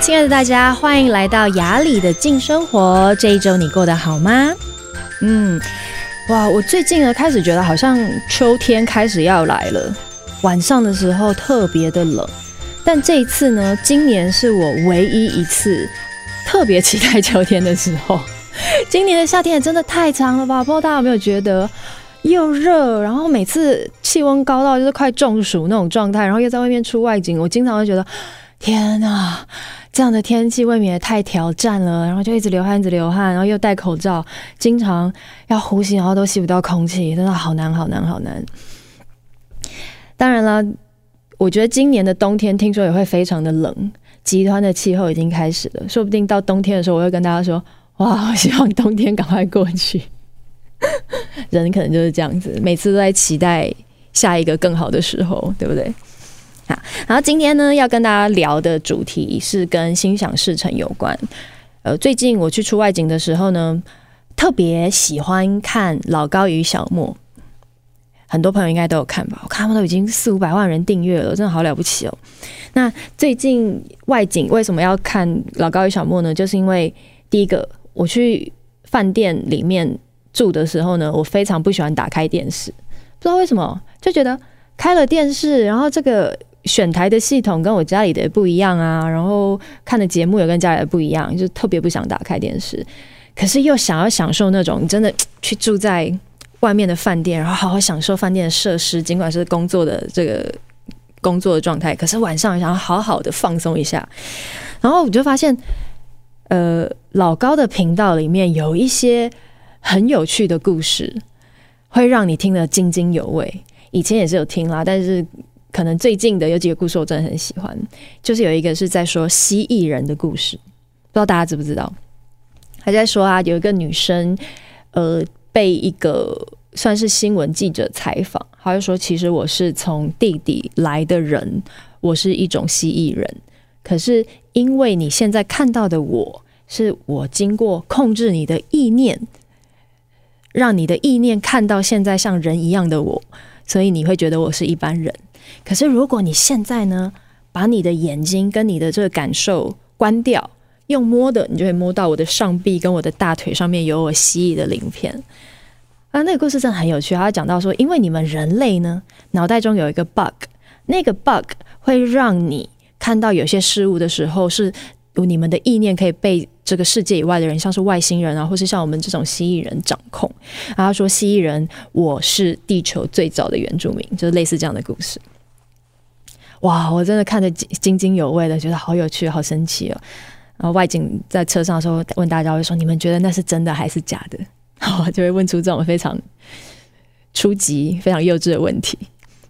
亲爱的大家，欢迎来到雅里的静生活。这一周你过得好吗？嗯，哇，我最近呢开始觉得好像秋天开始要来了，晚上的时候特别的冷。但这一次呢，今年是我唯一一次特别期待秋天的时候。今年的夏天也真的太长了吧？不知道大家有没有觉得又热，然后每次气温高到就是快中暑那种状态，然后又在外面出外景，我经常会觉得。天呐，这样的天气未免也太挑战了。然后就一直流汗，一直流汗，然后又戴口罩，经常要呼吸，然后都吸不到空气，真的好难，好难，好难。当然了，我觉得今年的冬天听说也会非常的冷，极端的气候已经开始了。说不定到冬天的时候，我会跟大家说：“哇，我希望冬天赶快过去。”人可能就是这样子，每次都在期待下一个更好的时候，对不对？好，然后今天呢，要跟大家聊的主题是跟心想事成有关。呃，最近我去出外景的时候呢，特别喜欢看老高与小莫，很多朋友应该都有看吧？我看他们都已经四五百万人订阅了，真的好了不起哦。那最近外景为什么要看老高与小莫呢？就是因为第一个，我去饭店里面住的时候呢，我非常不喜欢打开电视，不知道为什么，就觉得开了电视，然后这个。选台的系统跟我家里的不一样啊，然后看的节目也跟家里的不一样，就特别不想打开电视。可是又想要享受那种你真的去住在外面的饭店，然后好好享受饭店的设施，尽管是工作的这个工作的状态，可是晚上想要好好的放松一下。然后我就发现，呃，老高的频道里面有一些很有趣的故事，会让你听得津津有味。以前也是有听啦，但是。可能最近的有几个故事我真的很喜欢，就是有一个是在说蜥蜴人的故事，不知道大家知不知道？还在说啊，有一个女生，呃，被一个算是新闻记者采访，她就说：“其实我是从地底来的人，我是一种蜥蜴人。可是因为你现在看到的我，是我经过控制你的意念，让你的意念看到现在像人一样的我，所以你会觉得我是一般人。”可是，如果你现在呢，把你的眼睛跟你的这个感受关掉，用摸的，你就会摸到我的上臂跟我的大腿上面有我蜥蜴的鳞片。啊，那个故事真的很有趣。他讲到说，因为你们人类呢，脑袋中有一个 bug，那个 bug 会让你看到有些事物的时候，是你们的意念可以被这个世界以外的人，像是外星人啊，或是像我们这种蜥蜴人掌控。然后说，蜥蜴人，我是地球最早的原住民，就是类似这样的故事。哇，我真的看得津津有味的，觉得好有趣，好神奇哦。然后外景在车上的时候问大家，会说：“你们觉得那是真的还是假的？”好，就会问出这种非常初级、非常幼稚的问题。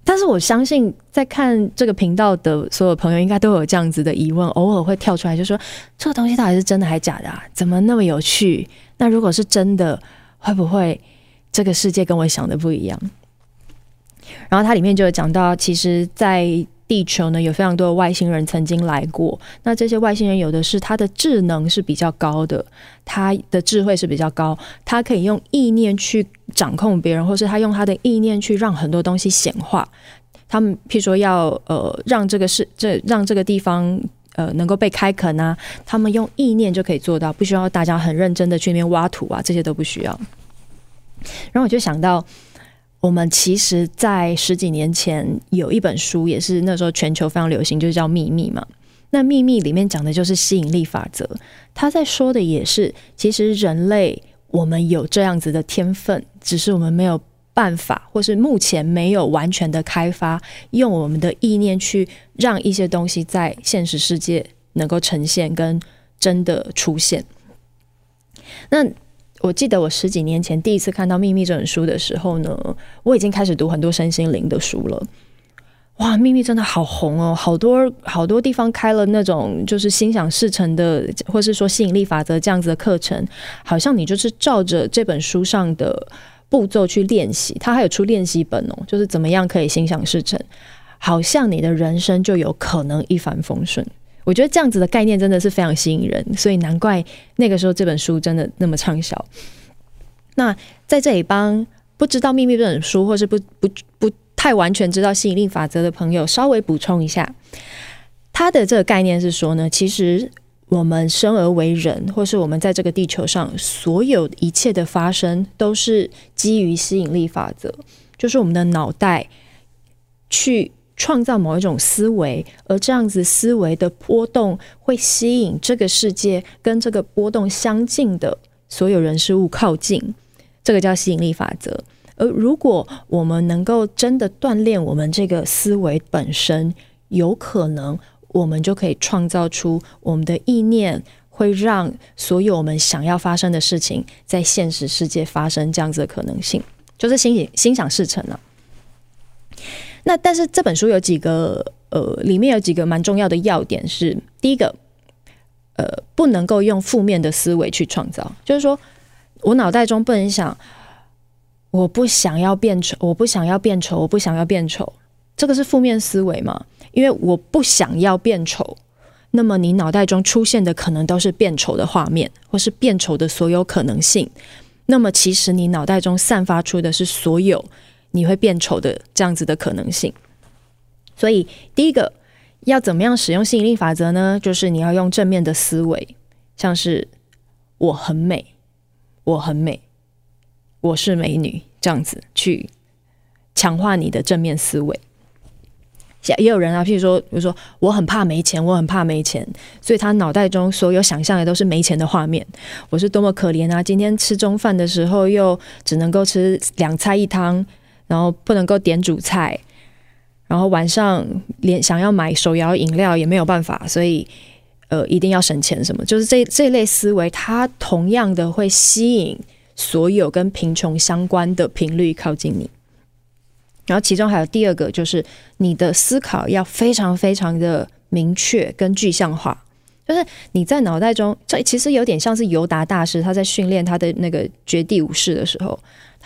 但是我相信，在看这个频道的所有朋友，应该都有这样子的疑问，偶尔会跳出来，就说：“这个东西到底是真的还是假的啊？怎么那么有趣？那如果是真的，会不会这个世界跟我想的不一样？”然后它里面就有讲到，其实，在地球呢，有非常多的外星人曾经来过。那这些外星人有的是他的智能是比较高的，他的智慧是比较高，他可以用意念去掌控别人，或是他用他的意念去让很多东西显化。他们譬如说要呃让这个是这让这个地方呃能够被开垦啊，他们用意念就可以做到，不需要大家很认真的去那边挖土啊，这些都不需要。然后我就想到。我们其实，在十几年前有一本书，也是那时候全球非常流行，就是叫《秘密》嘛。那《秘密》里面讲的就是吸引力法则，他在说的也是，其实人类我们有这样子的天分，只是我们没有办法，或是目前没有完全的开发，用我们的意念去让一些东西在现实世界能够呈现跟真的出现。那。我记得我十几年前第一次看到《秘密》这本书的时候呢，我已经开始读很多身心灵的书了。哇，《秘密》真的好红哦，好多好多地方开了那种就是心想事成的，或是说吸引力法则这样子的课程，好像你就是照着这本书上的步骤去练习。它还有出练习本哦，就是怎么样可以心想事成，好像你的人生就有可能一帆风顺。我觉得这样子的概念真的是非常吸引人，所以难怪那个时候这本书真的那么畅销。那在这里帮不知道秘密这本书，或是不不不太完全知道吸引力法则的朋友，稍微补充一下，他的这个概念是说呢，其实我们生而为人，或是我们在这个地球上所有一切的发生，都是基于吸引力法则，就是我们的脑袋去创造某一种思维，而这样子思维的波动会吸引这个世界跟这个波动相近的所有人事物靠近，这个叫吸引力法则。而如果我们能够真的锻炼我们这个思维本身，有可能我们就可以创造出我们的意念，会让所有我们想要发生的事情在现实世界发生这样子的可能性，就是心心想事成了。那但是这本书有几个呃，里面有几个蛮重要的要点是：第一个，呃，不能够用负面的思维去创造，就是说我脑袋中不能想。我不想要变丑，我不想要变丑，我不想要变丑，这个是负面思维嘛？因为我不想要变丑，那么你脑袋中出现的可能都是变丑的画面，或是变丑的所有可能性。那么其实你脑袋中散发出的是所有你会变丑的这样子的可能性。所以第一个要怎么样使用吸引力法则呢？就是你要用正面的思维，像是我很美，我很美。我是美女，这样子去强化你的正面思维。也有人啊，譬如说，比如说，我很怕没钱，我很怕没钱，所以他脑袋中所有想象的都是没钱的画面。我是多么可怜啊！今天吃中饭的时候又只能够吃两菜一汤，然后不能够点主菜，然后晚上连想要买手摇饮料也没有办法，所以呃，一定要省钱什么。就是这这类思维，它同样的会吸引。所有跟贫穷相关的频率靠近你，然后其中还有第二个，就是你的思考要非常非常的明确跟具象化。就是你在脑袋中，这其实有点像是尤达大师他在训练他的那个绝地武士的时候，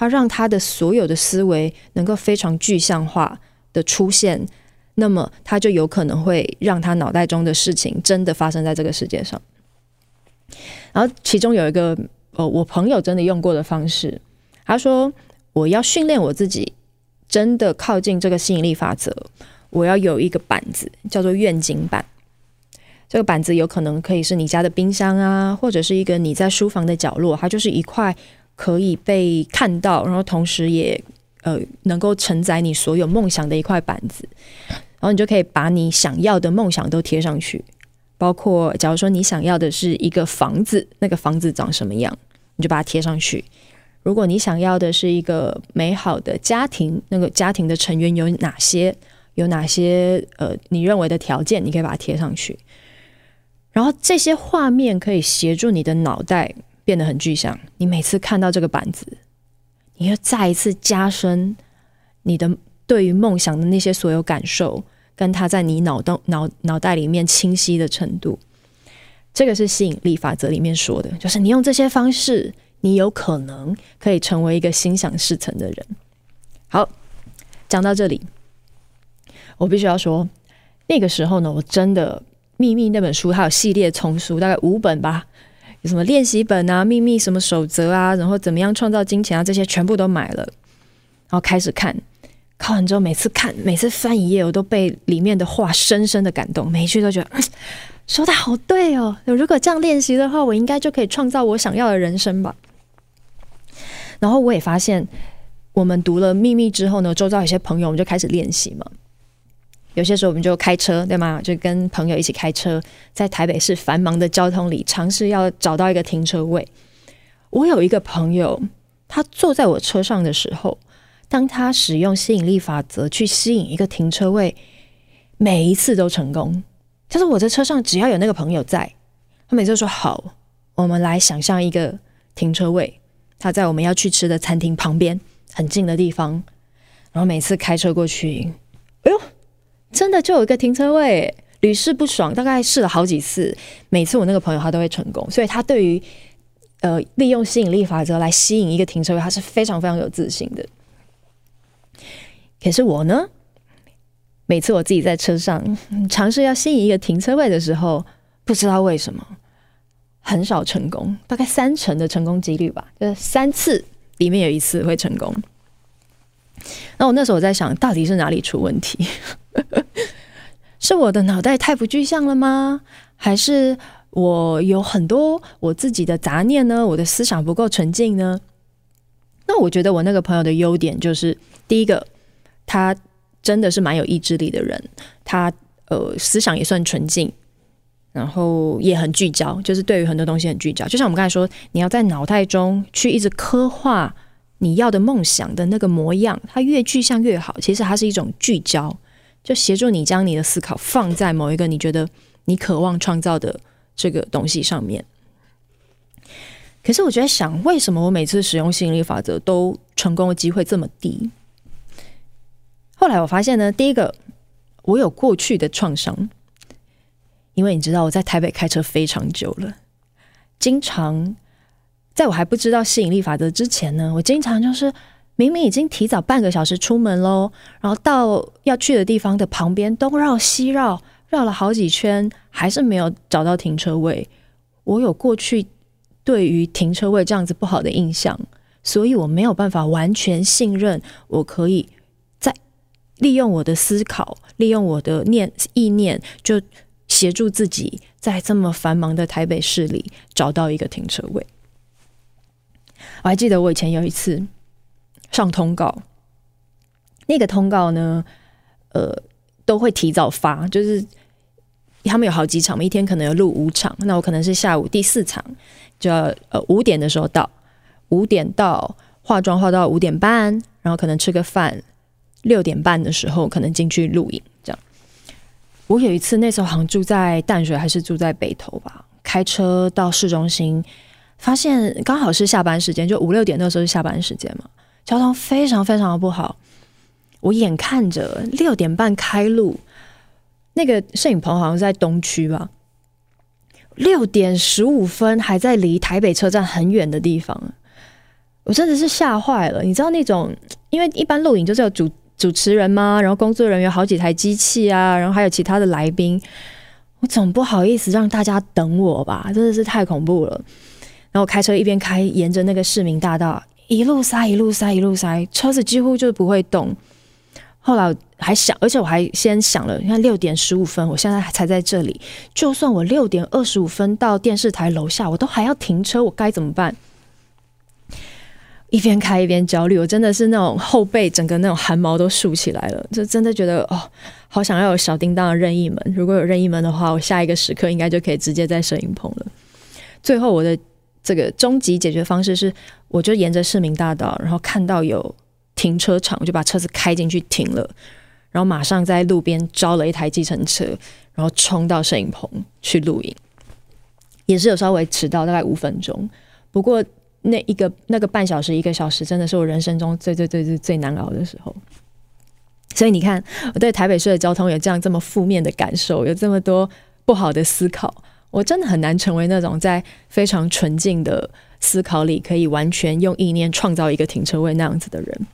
他让他的所有的思维能够非常具象化的出现，那么他就有可能会让他脑袋中的事情真的发生在这个世界上。然后其中有一个。呃，我朋友真的用过的方式，他说：“我要训练我自己，真的靠近这个吸引力法则。我要有一个板子，叫做愿景板。这个板子有可能可以是你家的冰箱啊，或者是一个你在书房的角落，它就是一块可以被看到，然后同时也呃能够承载你所有梦想的一块板子。然后你就可以把你想要的梦想都贴上去。”包括，假如说你想要的是一个房子，那个房子长什么样，你就把它贴上去。如果你想要的是一个美好的家庭，那个家庭的成员有哪些，有哪些呃，你认为的条件，你可以把它贴上去。然后这些画面可以协助你的脑袋变得很具象。你每次看到这个板子，你要再一次加深你的对于梦想的那些所有感受。跟他在你脑洞脑脑袋里面清晰的程度，这个是吸引力法则里面说的，就是你用这些方式，你有可能可以成为一个心想事成的人。好，讲到这里，我必须要说，那个时候呢，我真的秘密那本书，它有系列丛书，大概五本吧，有什么练习本啊、秘密什么守则啊，然后怎么样创造金钱啊，这些全部都买了，然后开始看。看完之后，每次看，每次翻一页，我都被里面的话深深的感动，每一句都觉得，说的好对哦。如果这样练习的话，我应该就可以创造我想要的人生吧。然后我也发现，我们读了《秘密》之后呢，周遭有些朋友，我们就开始练习嘛。有些时候我们就开车，对吗？就跟朋友一起开车，在台北市繁忙的交通里，尝试要找到一个停车位。我有一个朋友，他坐在我车上的时候。当他使用吸引力法则去吸引一个停车位，每一次都成功。就是我在车上，只要有那个朋友在，他每次都说好，我们来想象一个停车位，他在我们要去吃的餐厅旁边很近的地方。然后每次开车过去，哎呦，真的就有一个停车位，屡试不爽。大概试了好几次，每次我那个朋友他都会成功。所以他对于呃利用吸引力法则来吸引一个停车位，他是非常非常有自信的。可是我呢，每次我自己在车上尝试要吸引一个停车位的时候，不知道为什么很少成功，大概三成的成功几率吧，就是三次里面有一次会成功。那我那时候我在想到底是哪里出问题？是我的脑袋太不具象了吗？还是我有很多我自己的杂念呢？我的思想不够纯净呢？那我觉得我那个朋友的优点就是，第一个，他真的是蛮有意志力的人，他呃思想也算纯净，然后也很聚焦，就是对于很多东西很聚焦。就像我们刚才说，你要在脑袋中去一直刻画你要的梦想的那个模样，它越具象越好。其实它是一种聚焦。就协助你将你的思考放在某一个你觉得你渴望创造的这个东西上面。可是我觉得想，为什么我每次使用吸引力法则都成功的机会这么低？后来我发现呢，第一个，我有过去的创伤，因为你知道我在台北开车非常久了，经常在我还不知道吸引力法则之前呢，我经常就是。明明已经提早半个小时出门喽，然后到要去的地方的旁边东绕西绕，绕了好几圈，还是没有找到停车位。我有过去对于停车位这样子不好的印象，所以我没有办法完全信任，我可以在利用我的思考，利用我的念意念，就协助自己在这么繁忙的台北市里找到一个停车位。我还记得我以前有一次。上通告，那个通告呢，呃，都会提早发，就是他们有好几场嘛，一天可能有录五场，那我可能是下午第四场，就要呃五点的时候到，五点到化妆化到五点半，然后可能吃个饭，六点半的时候可能进去录影，这样。我有一次那时候好像住在淡水还是住在北投吧，开车到市中心，发现刚好是下班时间，就五六点那时候是下班时间嘛。交通非常非常的不好，我眼看着六点半开路，那个摄影棚好像是在东区吧，六点十五分还在离台北车站很远的地方，我真的是吓坏了。你知道那种，因为一般录影就是有主主持人嘛，然后工作人员好几台机器啊，然后还有其他的来宾，我总不好意思让大家等我吧，真的是太恐怖了。然后我开车一边开，沿着那个市民大道。一路塞，一路塞，一路塞，车子几乎就不会动。后来还想，而且我还先想了，你看六点十五分，我现在还才在这里，就算我六点二十五分到电视台楼下，我都还要停车，我该怎么办？一边开一边焦虑，我真的是那种后背整个那种汗毛都竖起来了，就真的觉得哦，好想要有小叮当的任意门。如果有任意门的话，我下一个时刻应该就可以直接在摄影棚了。最后我的。这个终极解决方式是，我就沿着市民大道，然后看到有停车场，我就把车子开进去停了，然后马上在路边招了一台计程车，然后冲到摄影棚去录影，也是有稍微迟到大概五分钟，不过那一个那个半小时一个小时，真的是我人生中最最最最最难熬的时候。所以你看，我对台北市的交通有这样这么负面的感受，有这么多不好的思考。我真的很难成为那种在非常纯净的思考里，可以完全用意念创造一个停车位那样子的人。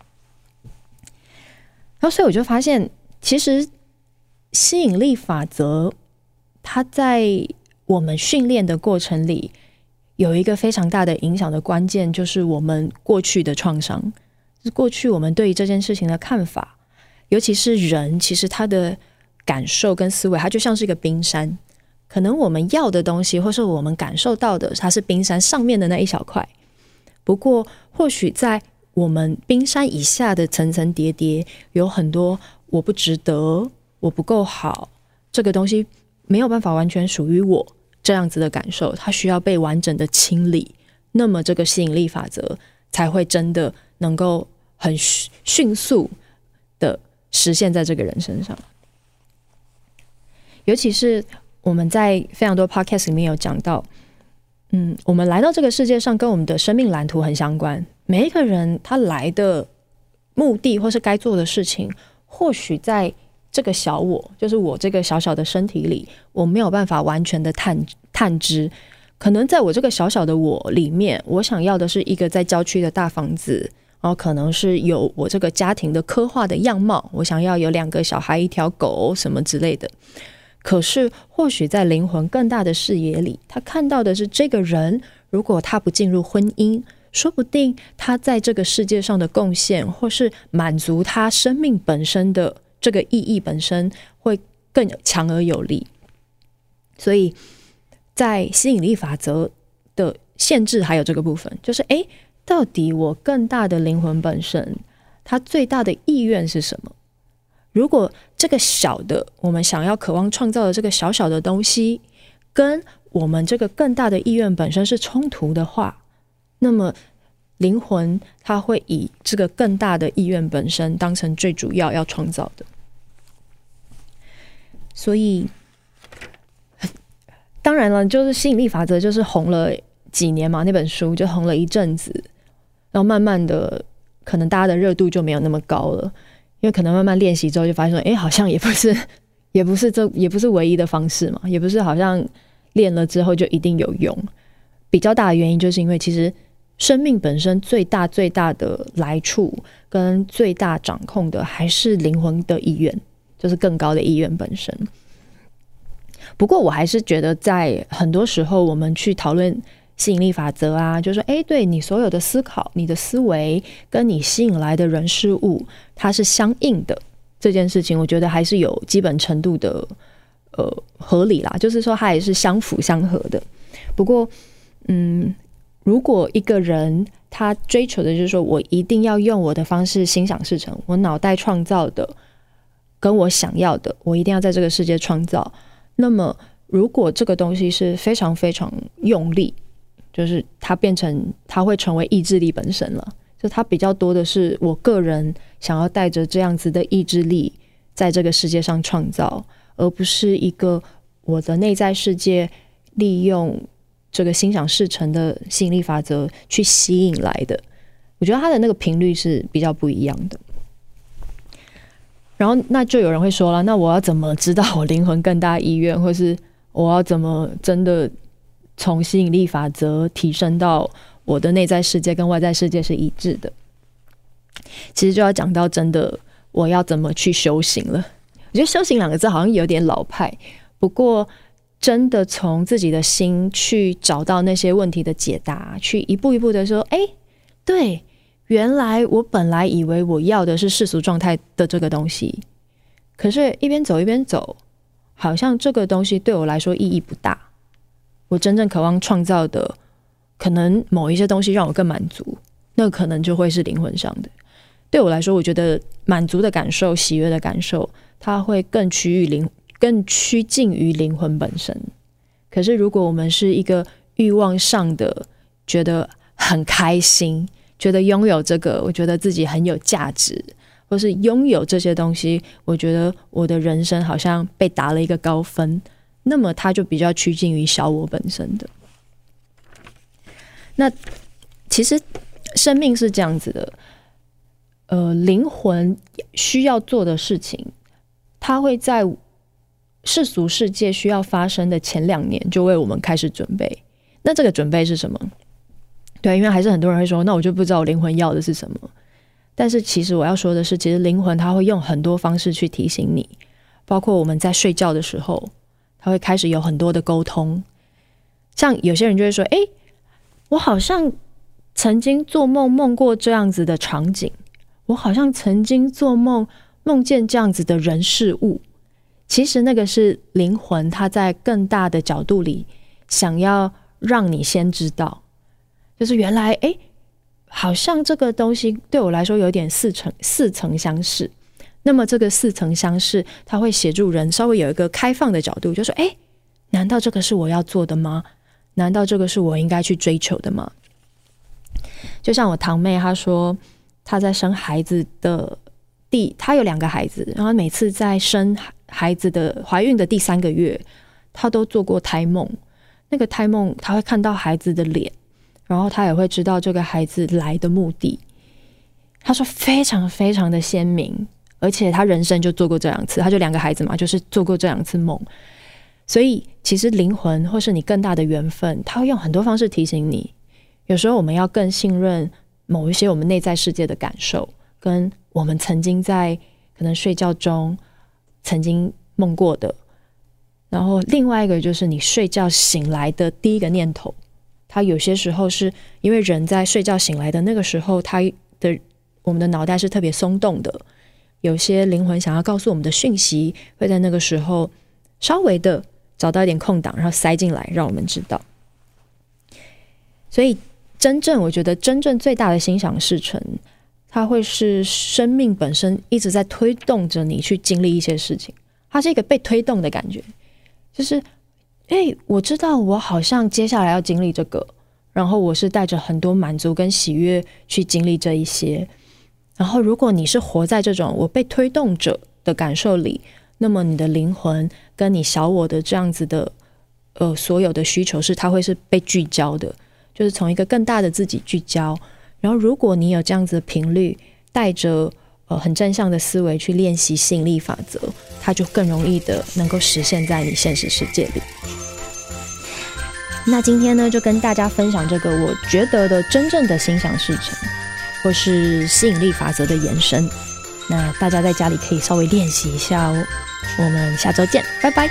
然后，所以我就发现，其实吸引力法则，它在我们训练的过程里，有一个非常大的影响的关键，就是我们过去的创伤，是过去我们对于这件事情的看法，尤其是人，其实他的感受跟思维，它就像是一个冰山。可能我们要的东西，或是我们感受到的，它是冰山上面的那一小块。不过，或许在我们冰山以下的层层叠叠，有很多我不值得，我不够好，这个东西没有办法完全属于我这样子的感受，它需要被完整的清理。那么，这个吸引力法则才会真的能够很迅速的实现在这个人身上，尤其是。我们在非常多 podcast 里面有讲到，嗯，我们来到这个世界上跟我们的生命蓝图很相关。每一个人他来的目的或是该做的事情，或许在这个小我，就是我这个小小的身体里，我没有办法完全的探探知。可能在我这个小小的我里面，我想要的是一个在郊区的大房子，然后可能是有我这个家庭的刻画的样貌，我想要有两个小孩、一条狗什么之类的。可是，或许在灵魂更大的视野里，他看到的是这个人，如果他不进入婚姻，说不定他在这个世界上的贡献，或是满足他生命本身的这个意义本身，会更强而有力。所以在吸引力法则的限制还有这个部分，就是诶，到底我更大的灵魂本身，它最大的意愿是什么？如果这个小的我们想要渴望创造的这个小小的东西，跟我们这个更大的意愿本身是冲突的话，那么灵魂它会以这个更大的意愿本身当成最主要要创造的。所以，当然了，就是吸引力法则就是红了几年嘛，那本书就红了一阵子，然后慢慢的。可能大家的热度就没有那么高了，因为可能慢慢练习之后就发现说，哎，好像也不是，也不是这，也不是唯一的方式嘛，也不是好像练了之后就一定有用。比较大的原因就是因为其实生命本身最大最大的来处跟最大掌控的还是灵魂的意愿，就是更高的意愿本身。不过我还是觉得，在很多时候我们去讨论。吸引力法则啊，就是说，哎，对你所有的思考、你的思维跟你吸引来的人事物，它是相应的。这件事情，我觉得还是有基本程度的呃合理啦，就是说它也是相辅相合的。不过，嗯，如果一个人他追求的就是说我一定要用我的方式心想事成，我脑袋创造的跟我想要的，我一定要在这个世界创造。那么，如果这个东西是非常非常用力。就是它变成，它会成为意志力本身了。就它比较多的是我个人想要带着这样子的意志力，在这个世界上创造，而不是一个我的内在世界利用这个心想事成的吸引力法则去吸引来的。我觉得它的那个频率是比较不一样的。然后那就有人会说了，那我要怎么知道我灵魂更大意愿，或是我要怎么真的？从吸引力法则提升到我的内在世界跟外在世界是一致的，其实就要讲到真的我要怎么去修行了。我觉得“修行”两个字好像有点老派，不过真的从自己的心去找到那些问题的解答，去一步一步的说：“哎，对，原来我本来以为我要的是世俗状态的这个东西，可是一边走一边走，好像这个东西对我来说意义不大。”我真正渴望创造的，可能某一些东西让我更满足，那可能就会是灵魂上的。对我来说，我觉得满足的感受、喜悦的感受，它会更趋于灵，更趋近于灵魂本身。可是，如果我们是一个欲望上的，觉得很开心，觉得拥有这个，我觉得自己很有价值，或是拥有这些东西，我觉得我的人生好像被打了一个高分。那么，它就比较趋近于小我本身的。那其实生命是这样子的，呃，灵魂需要做的事情，它会在世俗世界需要发生的前两年就为我们开始准备。那这个准备是什么？对，因为还是很多人会说，那我就不知道我灵魂要的是什么。但是其实我要说的是，其实灵魂它会用很多方式去提醒你，包括我们在睡觉的时候。会开始有很多的沟通，像有些人就会说：“哎，我好像曾经做梦梦过这样子的场景，我好像曾经做梦梦见这样子的人事物。”其实那个是灵魂，他在更大的角度里想要让你先知道，就是原来哎，好像这个东西对我来说有点似曾似曾相识。那么这个似曾相识，它会协助人稍微有一个开放的角度，就说：“哎，难道这个是我要做的吗？难道这个是我应该去追求的吗？”就像我堂妹她说，她在生孩子的第，她有两个孩子，然后每次在生孩子的怀孕的第三个月，她都做过胎梦。那个胎梦，她会看到孩子的脸，然后她也会知道这个孩子来的目的。她说非常非常的鲜明。而且他人生就做过这两次，他就两个孩子嘛，就是做过这两次梦。所以其实灵魂或是你更大的缘分，他会用很多方式提醒你。有时候我们要更信任某一些我们内在世界的感受，跟我们曾经在可能睡觉中曾经梦过的。然后另外一个就是你睡觉醒来的第一个念头，他有些时候是因为人在睡觉醒来的那个时候，他的我们的脑袋是特别松动的。有些灵魂想要告诉我们的讯息，会在那个时候稍微的找到一点空档，然后塞进来，让我们知道。所以，真正我觉得真正最大的心想事成，它会是生命本身一直在推动着你去经历一些事情，它是一个被推动的感觉，就是，哎，我知道我好像接下来要经历这个，然后我是带着很多满足跟喜悦去经历这一些。然后，如果你是活在这种我被推动者的感受里，那么你的灵魂跟你小我的这样子的，呃，所有的需求是它会是被聚焦的，就是从一个更大的自己聚焦。然后，如果你有这样子的频率，带着呃很正向的思维去练习吸引力法则，它就更容易的能够实现在你现实世界里。那今天呢，就跟大家分享这个我觉得的真正的心想事成。或是吸引力法则的延伸，那大家在家里可以稍微练习一下哦。我们下周见，拜拜。